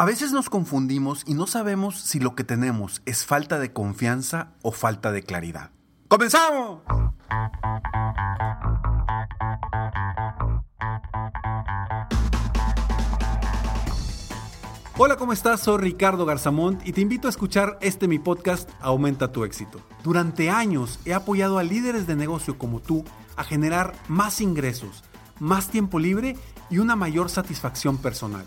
A veces nos confundimos y no sabemos si lo que tenemos es falta de confianza o falta de claridad. ¡Comenzamos! Hola, ¿cómo estás? Soy Ricardo Garzamont y te invito a escuchar este mi podcast Aumenta tu éxito. Durante años he apoyado a líderes de negocio como tú a generar más ingresos, más tiempo libre y una mayor satisfacción personal.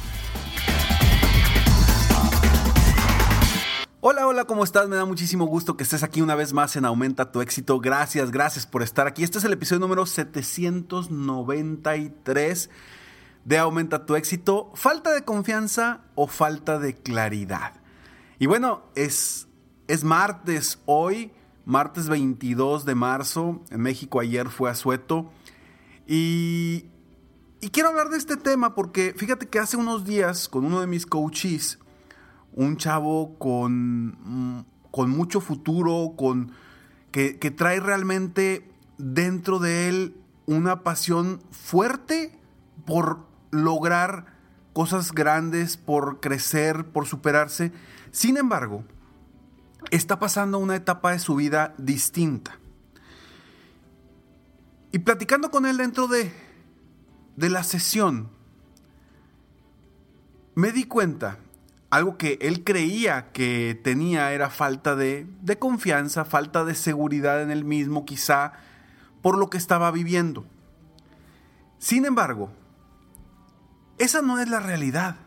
¿Cómo estás? Me da muchísimo gusto que estés aquí una vez más en Aumenta tu éxito. Gracias, gracias por estar aquí. Este es el episodio número 793 de Aumenta tu éxito. ¿Falta de confianza o falta de claridad? Y bueno, es, es martes hoy, martes 22 de marzo. En México ayer fue asueto. Y, y quiero hablar de este tema porque fíjate que hace unos días con uno de mis coaches, un chavo con, con mucho futuro, con, que, que, trae realmente dentro de él una pasión fuerte por lograr cosas grandes, por crecer, por superarse. Sin embargo, está pasando una etapa de su vida distinta. Y platicando con él dentro de, de la sesión, me di cuenta algo que él creía que tenía era falta de, confianza, falta de seguridad en él mismo, quizá por lo que estaba viviendo. Sin embargo, esa no es la realidad.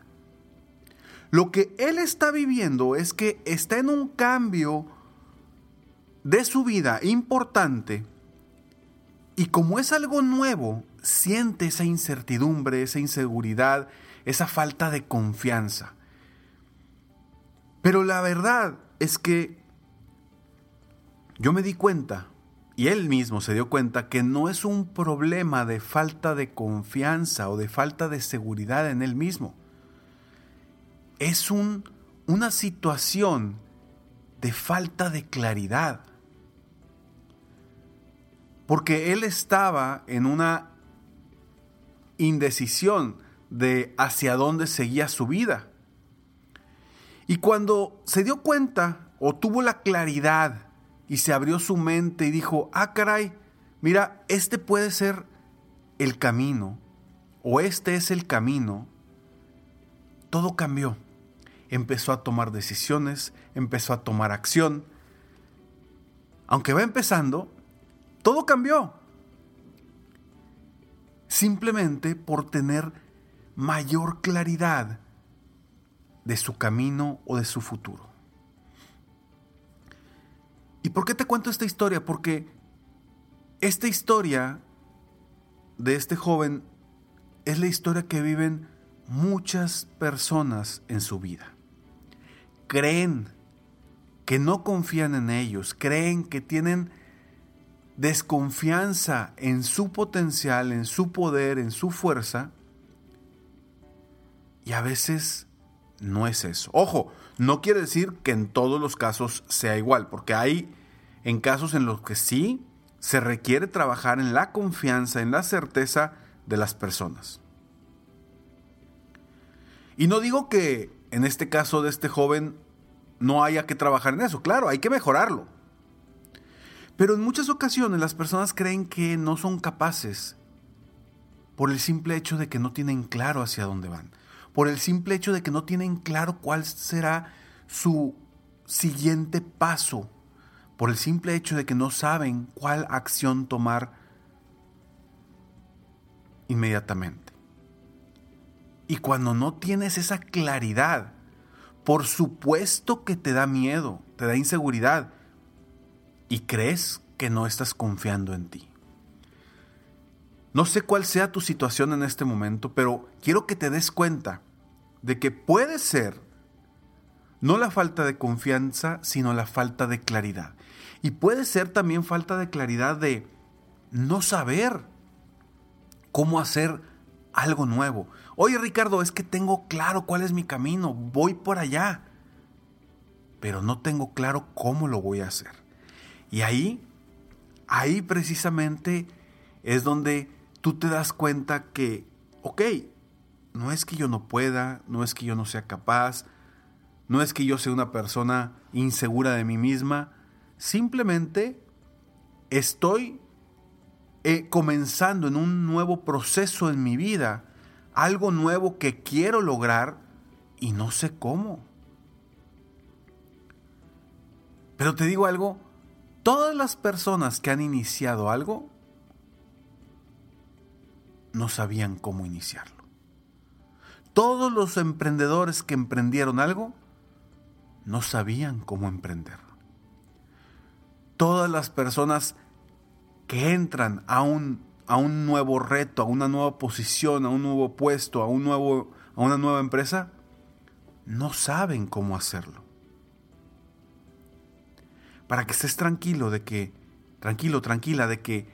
Lo que él está viviendo es que está en un cambio de su vida importante y como es algo nuevo, siente esa incertidumbre, esa inseguridad, esa falta de confianza. Pero la verdad es que yo me di cuenta, y él mismo se dio cuenta, que no es un problema de falta de confianza o de falta de seguridad en él mismo. Es un, una situación de falta de claridad. Porque él estaba en una indecisión de hacia dónde seguía su vida. Y cuando se dio cuenta o tuvo la claridad y se abrió su mente y dijo, ah, caray, mira, este puede ser el camino o este es el camino, todo cambió. Empezó a tomar decisiones, empezó a tomar acción. Aunque va empezando, todo cambió. Simplemente por tener mayor claridad de su camino o de su futuro. ¿Y por qué te cuento esta historia? Porque esta historia de este joven es la historia que viven muchas personas en su vida. Creen que no confían en ellos, creen que tienen desconfianza en su potencial, en su poder, en su fuerza, y a veces no es eso. Ojo, no quiere decir que en todos los casos sea igual, porque hay en casos en los que sí se requiere trabajar en la confianza, en la certeza de las personas. Y no digo que en este caso de este joven no haya que trabajar en eso, claro, hay que mejorarlo. Pero en muchas ocasiones las personas creen que no son capaces por el simple hecho de que no tienen claro hacia dónde van, por el simple hecho de que no tienen claro cuál será su siguiente paso, por el simple hecho de que no saben cuál acción tomar inmediatamente. Y cuando no tienes esa claridad, por supuesto que te da miedo, te da inseguridad y crees que no estás confiando en ti. No sé cuál sea tu situación en este momento, pero quiero que te des cuenta de que puede ser no la falta de confianza, sino la falta de claridad. Y puede ser también falta de claridad de no saber cómo hacer algo nuevo. Oye Ricardo, es que tengo claro cuál es mi camino, voy por allá, pero no tengo claro cómo lo voy a hacer. Y ahí, ahí precisamente es donde tú te das cuenta que, ok, no es que yo no pueda, no es que yo no sea capaz, no es que yo sea una persona insegura de mí misma, simplemente estoy eh, comenzando en un nuevo proceso en mi vida, algo nuevo que quiero lograr y no sé cómo. Pero te digo algo, todas las personas que han iniciado algo no sabían cómo iniciarlo. Todos los emprendedores que emprendieron algo no sabían cómo emprender. Todas las personas que entran a un, a un nuevo reto, a una nueva posición, a un nuevo puesto, a, un nuevo, a una nueva empresa, no saben cómo hacerlo. Para que estés tranquilo de que, tranquilo, tranquila, de que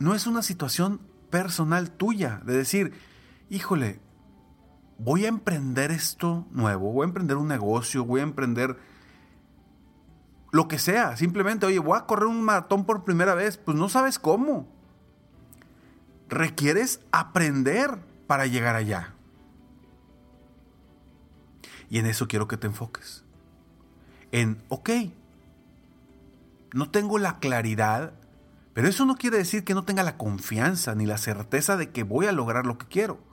no es una situación personal tuya, de decir, híjole, voy a emprender esto nuevo, voy a emprender un negocio, voy a emprender lo que sea, simplemente, oye, voy a correr un maratón por primera vez, pues no sabes cómo. Requieres aprender para llegar allá. Y en eso quiero que te enfoques. En, ok, no tengo la claridad, pero eso no quiere decir que no tenga la confianza ni la certeza de que voy a lograr lo que quiero.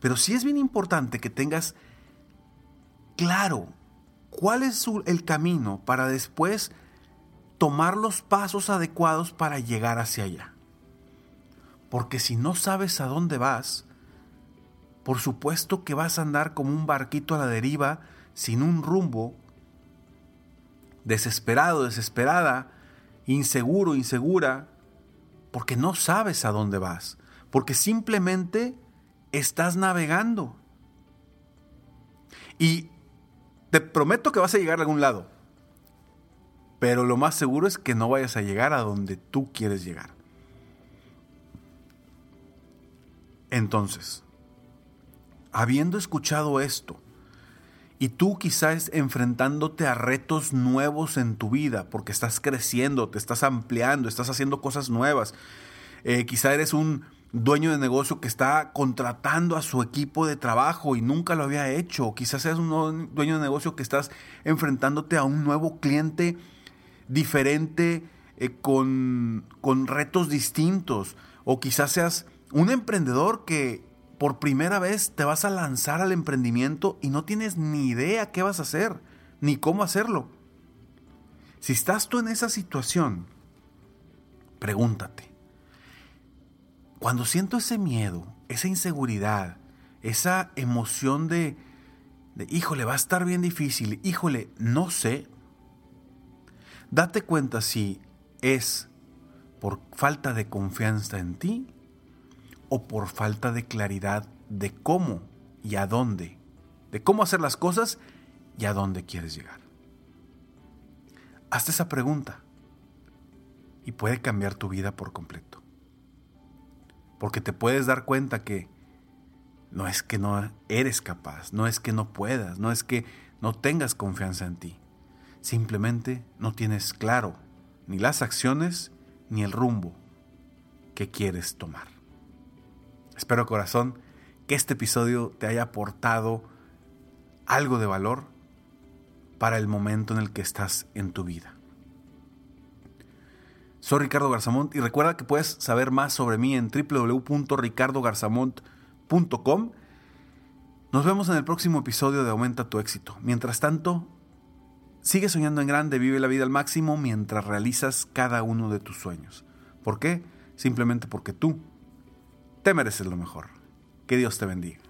Pero sí es bien importante que tengas claro cuál es el camino para después tomar los pasos adecuados para llegar hacia allá. Porque si no sabes a dónde vas, por supuesto que vas a andar como un barquito a la deriva, sin un rumbo, desesperado, desesperada, inseguro, insegura, porque no sabes a dónde vas, porque simplemente estás navegando. Y te prometo que vas a llegar a algún lado. Pero lo más seguro es que no vayas a llegar a donde tú quieres llegar. Entonces, habiendo escuchado esto, y tú quizás enfrentándote a retos nuevos en tu vida, porque estás creciendo, te estás ampliando, estás haciendo cosas nuevas, eh, quizá eres un dueño de negocio que está contratando a su equipo de trabajo y nunca lo había hecho. quizás seas un dueño de negocio que estás enfrentándote a un nuevo cliente diferente, eh, con, con retos distintos. O quizás seas un emprendedor que por primera vez te vas a lanzar al emprendimiento y no tienes ni idea qué vas a hacer, ni cómo hacerlo. Si estás tú en esa situación, pregúntate, cuando siento ese miedo, esa inseguridad, esa emoción de, de, híjole, va a estar bien difícil, híjole, no sé, date cuenta si es por falta de confianza en ti o por falta de claridad de cómo y a dónde, de cómo hacer las cosas y a dónde quieres llegar. Hazte esa pregunta y puede cambiar tu vida por completo porque te puedes dar cuenta que no es que no eres capaz, no es que no puedas, no es que no tengas confianza en ti. Simplemente no tienes claro ni las acciones ni el rumbo que quieres tomar. Espero corazón que este episodio te haya aportado algo de valor para el momento en el que estás en tu vida. Soy Ricardo Garzamont y recuerda que puedes saber más sobre mí en www.ricardogarzamont.com. Nos vemos en el próximo episodio de Aumenta tu éxito. Mientras tanto, sigue soñando en grande, vive la vida al máximo mientras realizas cada uno de tus sueños. ¿Por qué? Simplemente porque tú te mereces lo mejor. Que Dios te bendiga.